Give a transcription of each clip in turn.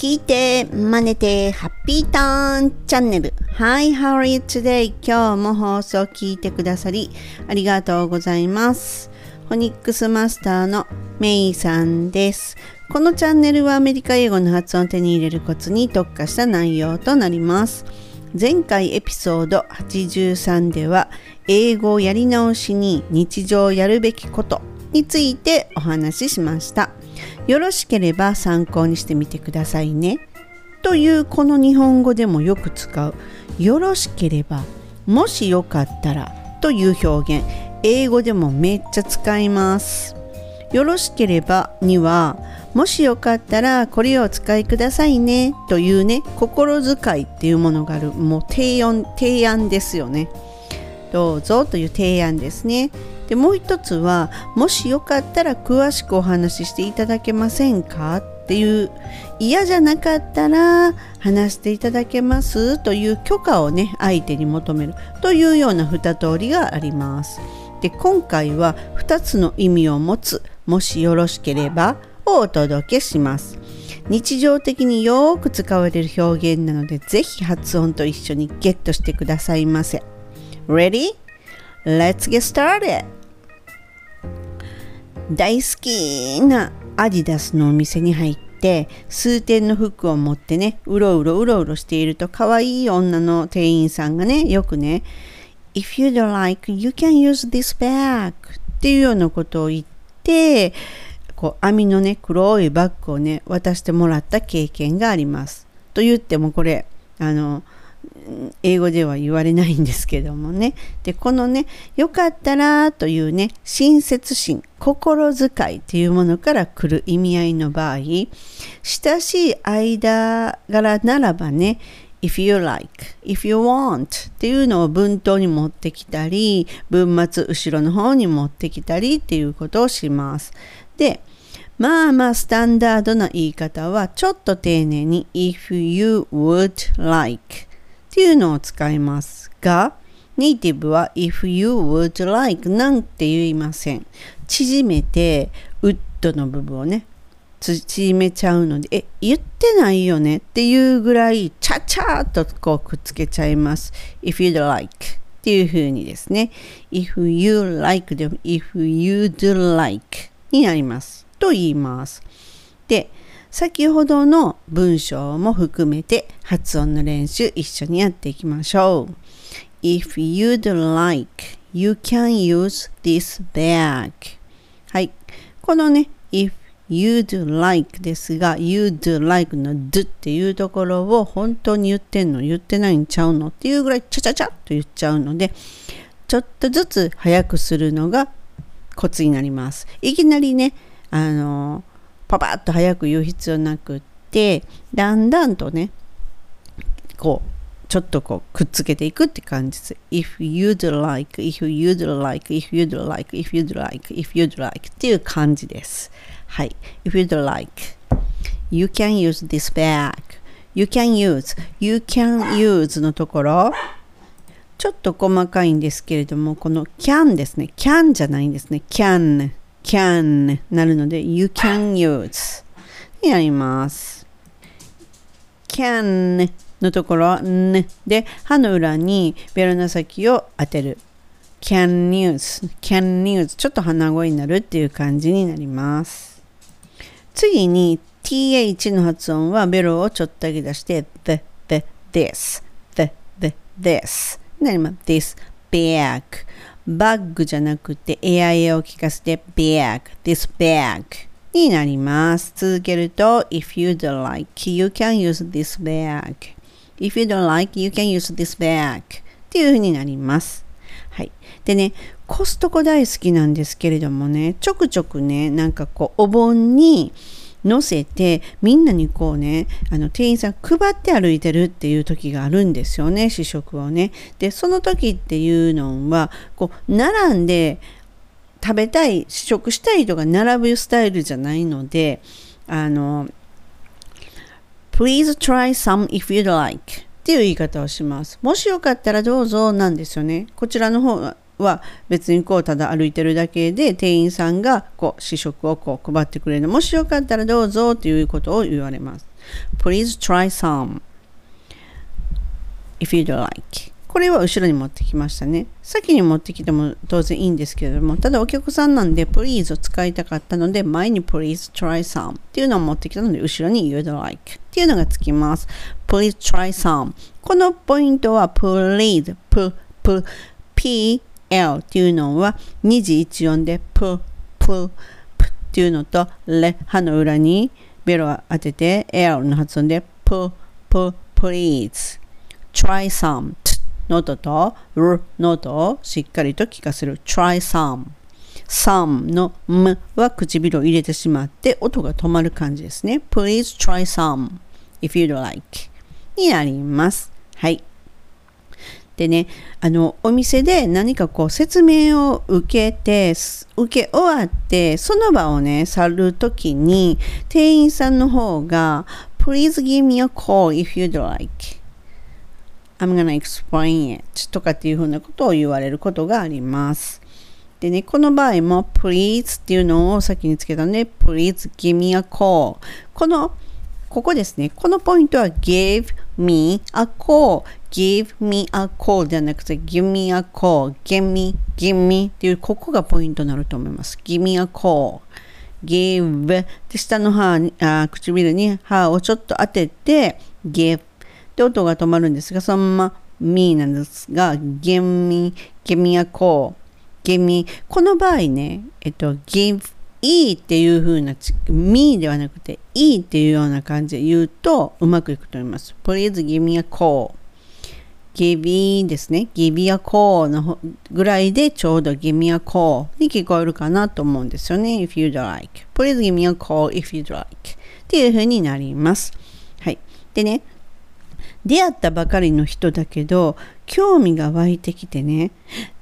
聞いて、真似て、ハッピーターンチャンネル。Hi, how are you today? 今日も放送聞いてくださり、ありがとうございます。フォニックスマスターのメイさんです。このチャンネルはアメリカ英語の発音を手に入れるコツに特化した内容となります。前回エピソード83では、英語をやり直しに日常やるべきことについてお話ししました。よろしければ参考にしてみてくださいね。というこの日本語でもよく使うよろしければもしよかったらという表現英語でもめっちゃ使います。よろしければにはもしよかったらこれをお使いくださいねというね心遣いっていうものがあるもう提案提案ですよね。どうぞという提案ですね。でもう一つはもしよかったら詳しくお話ししていただけませんか？っていう嫌じゃなかったら話していただけます？という許可をね相手に求めるというような2通りがあります。で今回は2つの意味を持つもしよろしければをお届けします。日常的によく使われる表現なのでぜひ発音と一緒にゲットしてくださいませ。Ready? Let's get started! 大好きなアディダスのお店に入って数点の服を持ってねうろうろうろうろしていると可愛い女の店員さんがねよくね If you don't like you can use this bag っていうようなことを言ってこう網のね黒いバッグをね渡してもらった経験があります。と言ってもこれあの英語では言われないんですけどもね。でこのね「よかったら」というね親切心心遣いっていうものから来る意味合いの場合親しい間柄ならばね if you like, if you want っていうのを文頭に持ってきたり文末後ろの方に持ってきたりっていうことをします。でまあまあスタンダードな言い方はちょっと丁寧に if you would like っていうのを使いますが、ネイティブは if you would like なんて言いません。縮めて、ウッドの部分をね、縮めちゃうので、え、言ってないよねっていうぐらい、ちゃちゃっとこうくっつけちゃいます。if you'd like っていう風にですね。if you like でも if you'd like になります。と言います。で、先ほどの文章も含めて発音の練習一緒にやっていきましょう。If you'd like, you can use this bag. はい。このね、if you'd like ですが、you'd like の d っていうところを本当に言ってんの言ってないんちゃうのっていうぐらいちゃちゃちゃっと言っちゃうので、ちょっとずつ早くするのがコツになります。いきなりね、あのパパッと早く言う必要なくってだんだんとねこうちょっとこうくっつけていくって感じです。if you'd like, if you'd like, if you'd like, if you'd like, if you'd like っていう感じです。はい。if you'd like, you can use this bag, you can use, you can use のところちょっと細かいんですけれども、この can ですね。can じゃないんですね。can can なるので you can use になります。can のところはで歯の裏にベロの先を当てる。can use can use ちょっと鼻声になるっていう感じになります。次に th の発音はベロをちょっと上げ出して the, the, this, the, the, this なります。this, bag バッグじゃなくてエアエを聞かせて bag, this bag になります。続けると if you don't like, you can use this bag if you don't like, you can use this bag っていう風になります。はい。でね、コストコ大好きなんですけれどもね、ちょくちょくね、なんかこう、お盆に、乗せてみんなにこうねあの店員さん配って歩いてるっていう時があるんですよね試食をね。でその時っていうのはこう並んで食べたい試食したい人が並ぶスタイルじゃないのであの Please try some if you'd like っていう言い方をします。もしよかったらどうぞなんですよね。こちらの方は別にこうただ歩いてるだけで店員さんがこう試食をこう配ってくれるもしよかったらどうぞということを言われます Please try some if you'd like これは後ろに持ってきましたね。先に持ってきても当然いいんですけれども、ただお客さんなんで please を使いたかったので、前に please try some っていうのを持ってきたので、後ろに you'd like っていうのがつきます。please try some このポイントは please, p, p, p, l っていうのは二次一音で p, p, p っていうのと、レ、歯の裏にベロを当てて l の発音で p, p, please try some の音と r の音をしっかりと聞かせる。Try some some の m は唇を入れてしまって音が止まる感じですね。Please try some if you'd like になります。はい。でね、あの、お店で何かこう説明を受けて、受け終わって、その場をね、去るときに、店員さんの方が、Please give me a call if you'd like. I'm gonna explain it とかっていうふうなことを言われることがあります。でね、この場合も please っていうのを先につけたので please give me a call このここですね。このポイントは give me a call give me a call ではなくて give me a call give me give me っていうここがポイントになると思います。give me a call give で下の歯あ唇に歯をちょっと当てて give で音が止まるんですが、そのまま me なんですが、give me, give me a call, give me この場合ね、えっと、give e っていう風な、me ではなくて e っていうような感じで言うとうまくいくと思います。Please give me a call. give me ですね。give me a call のぐらいでちょうど give me a call に聞こえるかなと思うんですよね。if you'd like. Please give me a call if you'd like. っていう風になります。はい。でね、出会ったばかりの人だけど興味が湧いてきてね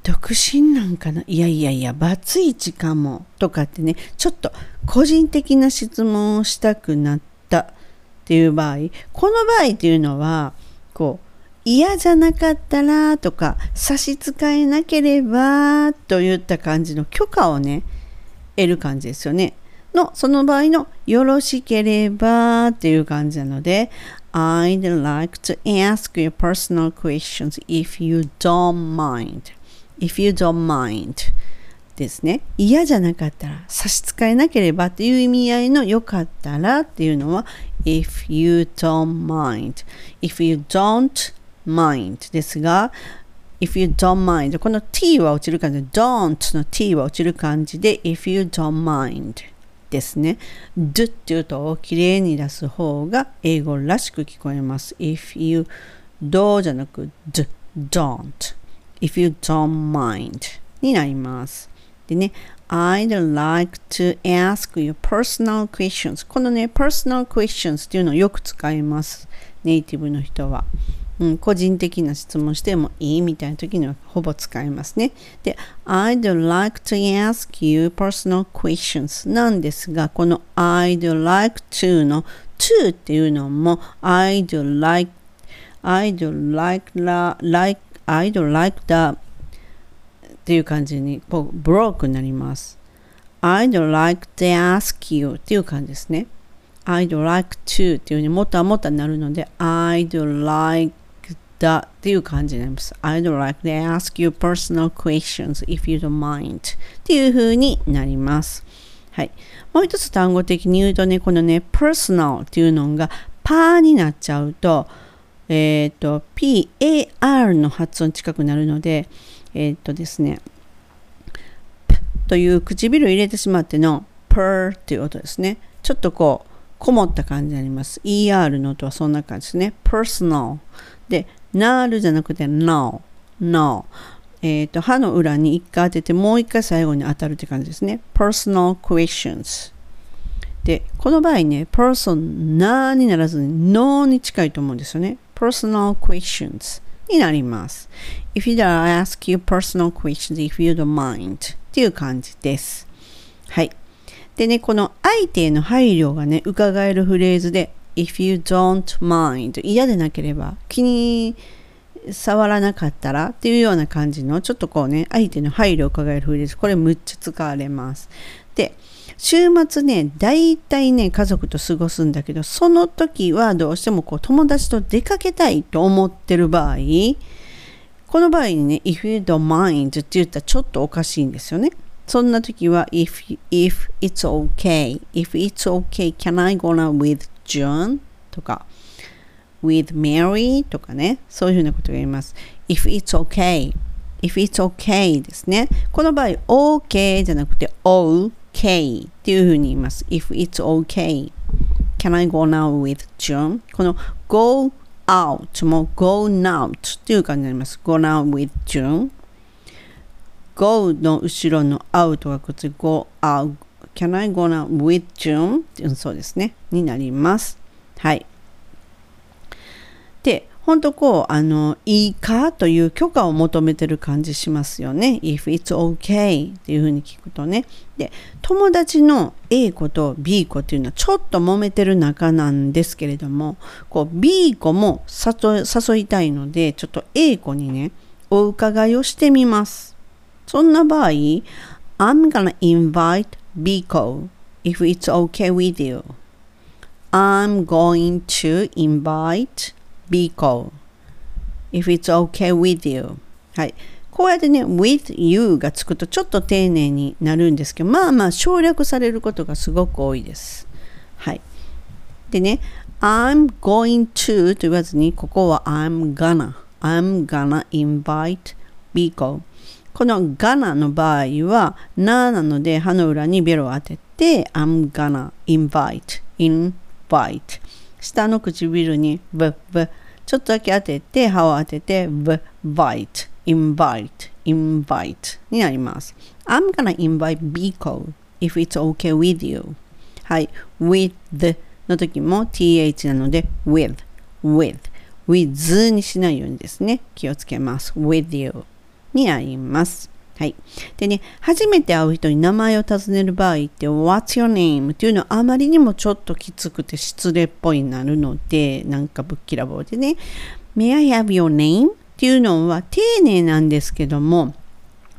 独身なんかないやいやいやバツイチかもとかってねちょっと個人的な質問をしたくなったっていう場合この場合っていうのはこう嫌じゃなかったらとか差し支えなければといった感じの許可をね得る感じですよね。のその場合のよろしければっていう感じなので I'd like to ask you personal questions if you don't mind. If you don't mind. ですね。嫌じゃなかったら、差し支えなければっていう意味合いのよかったらっていうのは if you don't mind. If you don't mind ですが、if you don't mind この t は落ちる感じで don't の t は落ちる感じで if you don't mind ですね。do っていう音をきれいに出す方が英語らしく聞こえます。if you do じゃなく do, don't if you don't mind になります。でね、I'd like to ask you personal questions このね、personal questions っていうのをよく使います。ネイティブの人は。うん、個人的な質問してもいいみたいな時にはほぼ使いますね。で、I'd like to ask you personal questions なんですが、この I'd like to の to っていうのも I'd like I'd like la, like I'd like the っていう感じにこうブロークになります。I'd like to ask you っていう感じですね。I'd like to っていうふうにもたもたなるので I'd like だっていう感じになります。I'd like to ask you personal questions if you don't mind っていう風になります。はい。もう一つ単語的に言うとね、このね、personal っていうのがパーになっちゃうと、えっ、ー、と、PAR の発音近くなるので、えっ、ー、とですね、という唇を入れてしまっての per っていう音ですね。ちょっとこう、こもった感じになります。ER の音はそんな感じですね。personal。で、なるじゃなくて no, no。えっ、ー、と、歯の裏に一回当てて、もう一回最後に当たるって感じですね。personal questions。で、この場合ね、person なにならずに no に近いと思うんですよね。personal questions になります。If you ask you personal questions if you don't mind っていう感じです。はい。でね、この相手への配慮がね、伺えるフレーズで、if you don't mind. 嫌でなければ気に触らなかったらっていうような感じのちょっとこうね相手の配慮を伺える風です。これむっちゃ使われます。で週末ね大体ね家族と過ごすんだけどその時はどうしてもこう友達と出かけたいと思ってる場合この場合にね if you don't mind って言ったらちょっとおかしいんですよね。そんな時は if, if it's okay. if it's okay can I go now with June とか with Mary とかねそういうふうなことが言います if it's okay if it's okay ですねこの場合 OK じゃなくて OK っていうふうに言います if it's okay can I go now with June この go out も go now っていう感じになります go now with June go の後ろの out がくっつい go out can I go now with June そうですね。になります。はい。で本当こうあのいいかという許可を求めてる感じしますよね。If it's okay っていうふうに聞くとね。で友達の A 子と B 子っていうのはちょっと揉めてる仲なんですけれどもこう B 子も誘いたいのでちょっと A 子にねお伺いをしてみます。そんな場合 I'm gonna invite B 子 if it's okay with you I'm going to invite be call if it's okay with you はいこうやってね with you がつくとちょっと丁寧になるんですけどまあまあ省略されることがすごく多いですはいでね I'm going to と言わずにここは I'm gonna I'm gonna invite be call この gonna の場合はななので歯の裏にベロを当てて I'm gonna invite invite 下の唇に v, v ちょっとだけ当てて歯を当てて v, vite invite invite になります I'm gonna invite Biko if it's okay with you はい with の時も th なので with with with にしないようにですね気をつけます with you になりますはい。でね、初めて会う人に名前を尋ねる場合って、What's your name? っていうのはあまりにもちょっときつくて失礼っぽいになるので、なんかぶっきらぼうでね、May I have your name? っていうのは丁寧なんですけども、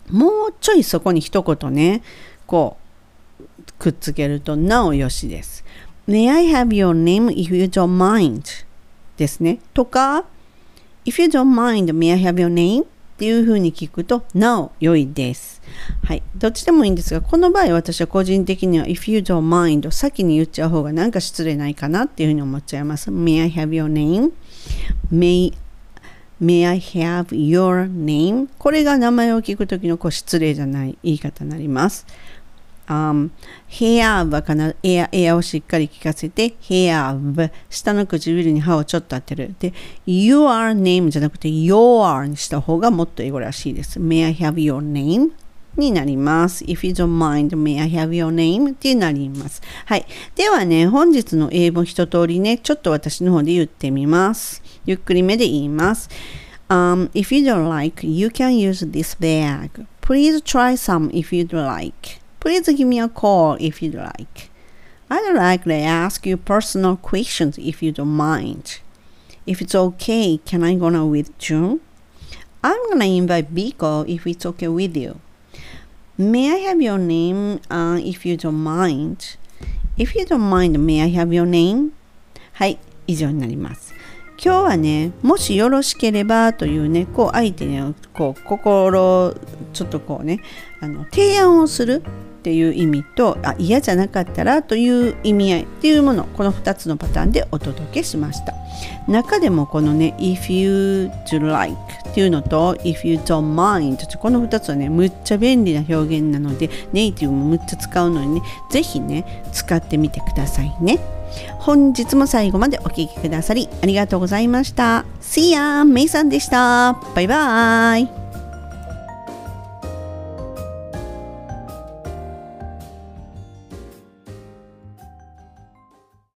もうちょいそこに一言ね、こう、くっつけるとなおよしです。May I have your name if you don't mind? ですね。とか、If you don't mind, may I have your name? っていうふうに聞くとなお良いです。はい。どっちでもいいんですが、この場合私は個人的には if you don't mind を先に言っちゃう方がなんか失礼ないかなっていうふうに思っちゃいます。May I have your name? May May I have your name? これが名前を聞くときのこう失礼じゃない言い方になります。Um, have は必ずエアエアをしっかり聞かせて have 下の唇に歯をちょっと当てるで your name じゃなくて your にした方がもっと英語らしいです May I have your name? になります。If you don't mind, may I have your name? ってなります。はい。ではね、本日の英語一通りね、ちょっと私の方で言ってみます。ゆっくりめで言います。Um, if you don't like, you can use this bag. Please try some if you'd like. Please give me a call if you'd like. I'd like to ask you personal questions if you don't mind. If it's okay, can I go now with June? I'm gonna invite Biko if it's okay with you. May I have your name uh, if you don't mind? If you don't mind, may I have your name? はい、以上になります。今日はね、もしよろしければというね、こう相手にこう心、ちょっとこうね、あの提案をするっていう意味とあ嫌じゃなかったらという意味合いっていうものこの2つのパターンでお届けしました。中でもこのね if you do like っていうのと if you don't mind この2つはねむっちゃ便利な表現なのでネイティブもむっちゃ使うのにねぜひね使ってみてくださいね。本日も最後までお聴きくださりありがとうございました。See ya! メイさんでした。バイバーイ。